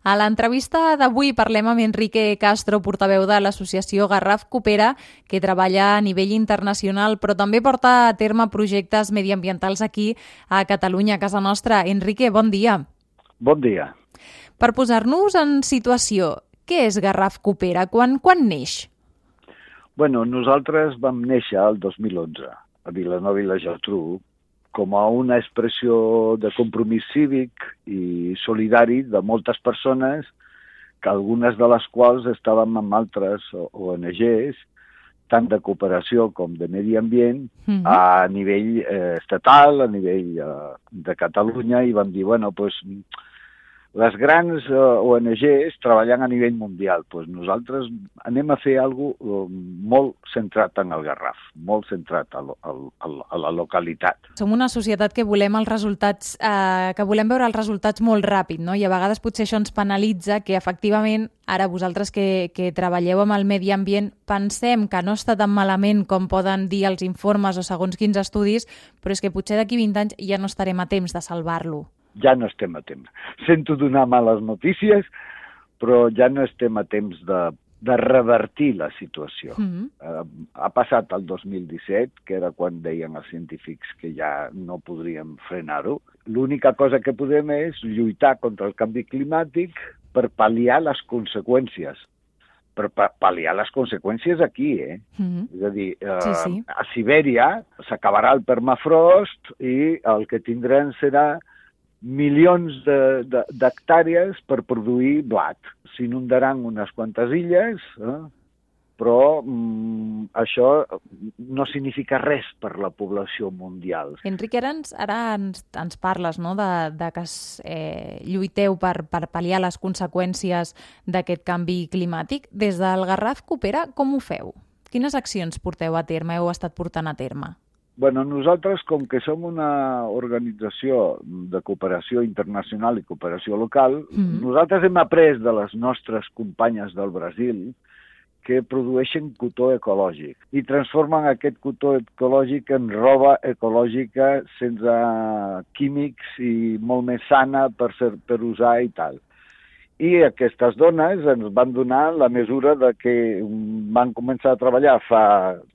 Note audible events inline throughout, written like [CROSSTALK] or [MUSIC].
A l'entrevista d'avui parlem amb Enrique Castro, portaveu de l'associació Garraf Coopera, que treballa a nivell internacional, però també porta a terme projectes mediambientals aquí a Catalunya, a casa nostra. Enrique, bon dia. Bon dia. Per posar-nos en situació, què és Garraf Coopera? Quan, quan neix? Bueno, nosaltres vam néixer el 2011 a Vilanova i la Geltrú com a una expressió de compromís cívic i solidari de moltes persones, que algunes de les quals estàvem amb altres ONGs, tant de cooperació com de medi ambient, mm -hmm. a nivell eh, estatal, a nivell eh, de Catalunya, i vam dir, bueno, doncs, pues, les grans eh, ONGs treballant a nivell mundial. Pues nosaltres anem a fer cosa eh, molt centrat en el Garraf, molt centrat a, a, a la localitat. Som una societat que volem els resultats, eh, que volem veure els resultats molt ràpid, no? i a vegades potser això ens penalitza que efectivament ara vosaltres que, que treballeu amb el medi ambient pensem que no està tan malament com poden dir els informes o segons quins estudis, però és que potser d'aquí 20 anys ja no estarem a temps de salvar-lo ja no estem a temps. Sento donar males notícies, però ja no estem a temps de, de revertir la situació. Mm -hmm. uh, ha passat el 2017, que era quan deien els científics que ja no podríem frenar-ho. L'única cosa que podem és lluitar contra el canvi climàtic per pal·liar les conseqüències per pal·liar les conseqüències aquí, eh? Mm -hmm. És a dir, eh, sí, sí. a Sibèria s'acabarà el permafrost i el que tindrem serà milions d'hectàrees per produir blat. S'inundaran unes quantes illes, eh? però mm, això no significa res per la població mundial. Enric, ara ens, ara ens, ens parles no? de, de que eh, lluiteu per, per pal·liar les conseqüències d'aquest canvi climàtic. Des del Garraf Coopera, com ho feu? Quines accions porteu a terme, heu estat portant a terme? Bueno, nosaltres, com que som una organització de cooperació internacional i cooperació local, mm -hmm. nosaltres hem après de les nostres companyes del Brasil que produeixen cotó ecològic i transformen aquest cotó ecològic en roba ecològica sense químics i molt més sana per, ser, per usar i tal. I aquestes dones ens van donar la mesura de que van començar a treballar fa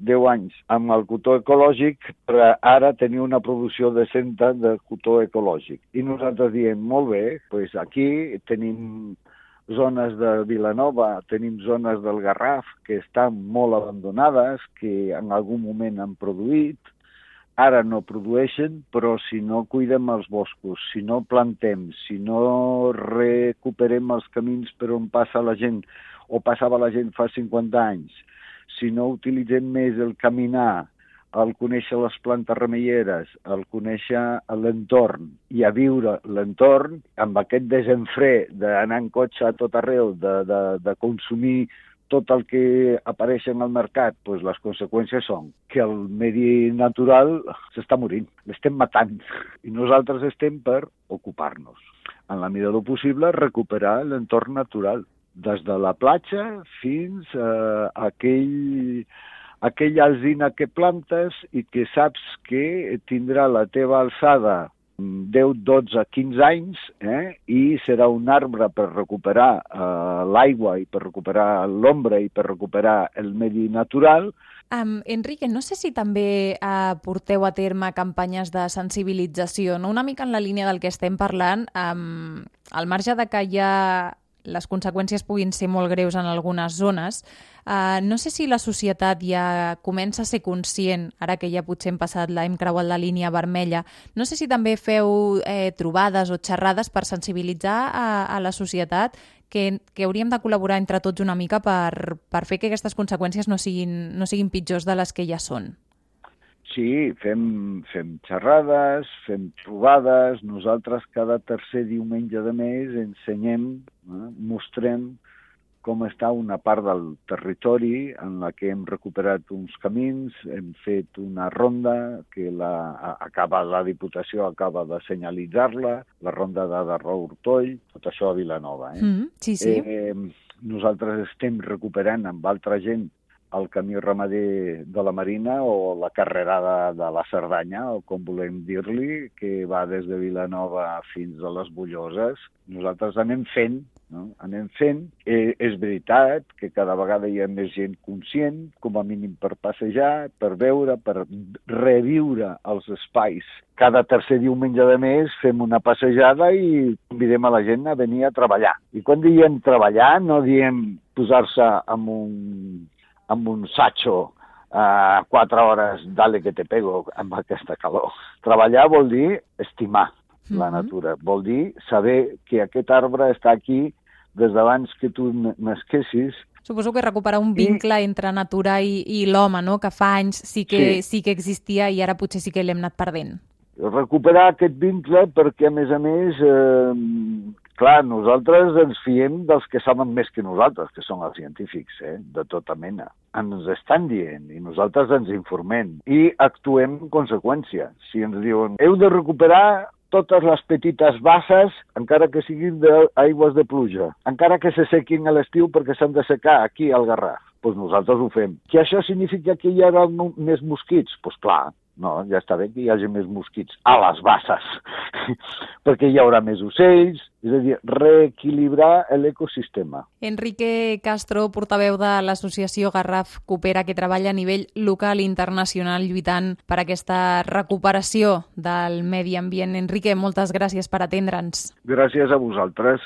10 anys amb el cotó ecològic per ara tenir una producció decenta de cotó ecològic. I nosaltres diem, molt bé, doncs aquí tenim zones de Vilanova, tenim zones del Garraf que estan molt abandonades, que en algun moment han produït, ara no produeixen, però si no cuidem els boscos, si no plantem, si no recuperem els camins per on passa la gent o passava la gent fa 50 anys, si no utilitzem més el caminar, el conèixer les plantes remeieres, el conèixer l'entorn i a viure l'entorn, amb aquest desenfre d'anar en cotxe a tot arreu, de, de, de consumir tot el que apareix en el mercat, doncs les conseqüències són que el medi natural s'està morint, l'estem matant, i nosaltres estem per ocupar-nos. En la mida del possible, recuperar l'entorn natural, des de la platja fins a aquell, aquell alzina que plantes i que saps que tindrà la teva alçada 10, 12, 15 anys eh? i serà un arbre per recuperar eh, l'aigua i per recuperar l'ombra i per recuperar el medi natural. Um, Enrique, no sé si també uh, porteu a terme campanyes de sensibilització, no? una mica en la línia del que estem parlant, um, al marge de que hi ha les conseqüències puguin ser molt greus en algunes zones. Uh, no sé si la societat ja comença a ser conscient, ara que ja potser hem passat la, hem creuat la línia vermella, no sé si també feu eh, trobades o xerrades per sensibilitzar a, a la societat que, que hauríem de col·laborar entre tots una mica per, per fer que aquestes conseqüències no siguin, no siguin pitjors de les que ja són. Sí, fem, fem xerrades, fem trobades. Nosaltres cada tercer diumenge de mes ensenyem, eh, mostrem com està una part del territori en la que hem recuperat uns camins, hem fet una ronda que la, acaba, la Diputació acaba de senyalitzar-la, la ronda de Darró-Hortoll, tot això a Vilanova. Eh? Mm, sí, sí. Eh, nosaltres estem recuperant amb altra gent el camí ramader de la Marina o la carrerada de la Cerdanya, o com volem dir-li, que va des de Vilanova fins a les Bulloses. Nosaltres anem fent, no? anem fent. Eh, és veritat que cada vegada hi ha més gent conscient, com a mínim per passejar, per veure, per reviure els espais. Cada tercer diumenge de mes fem una passejada i convidem a la gent a venir a treballar. I quan diem treballar no diem posar-se amb un amb un satxo a uh, quatre hores, dale que te pego, amb aquesta calor. Treballar vol dir estimar mm -hmm. la natura, vol dir saber que aquest arbre està aquí des d'abans que tu nasquessis Suposo que recuperar un vincle I... entre natura i, i l'home, no? que fa anys sí que, sí. sí que existia i ara potser sí que l'hem anat perdent. Recuperar aquest vincle perquè, a més a més, eh, clar, nosaltres ens fiem dels que saben més que nosaltres, que són els científics, eh? de tota mena. Ens estan dient i nosaltres ens informem i actuem en conseqüència. Si ens diuen, heu de recuperar totes les petites basses, encara que siguin d'aigües de pluja, encara que se sequin a l'estiu perquè s'han de secar aquí al Garraf, doncs nosaltres ho fem. Que això significa que hi haurà més mosquits? Doncs pues clar, no, ja està bé que hi hagi més mosquits a les basses, [LAUGHS] perquè hi haurà més ocells, és a dir, reequilibrar l'ecosistema. Enrique Castro, portaveu de l'associació Garraf Coopera, que treballa a nivell local i internacional lluitant per aquesta recuperació del medi ambient. Enrique, moltes gràcies per atendre'ns. Gràcies a vosaltres.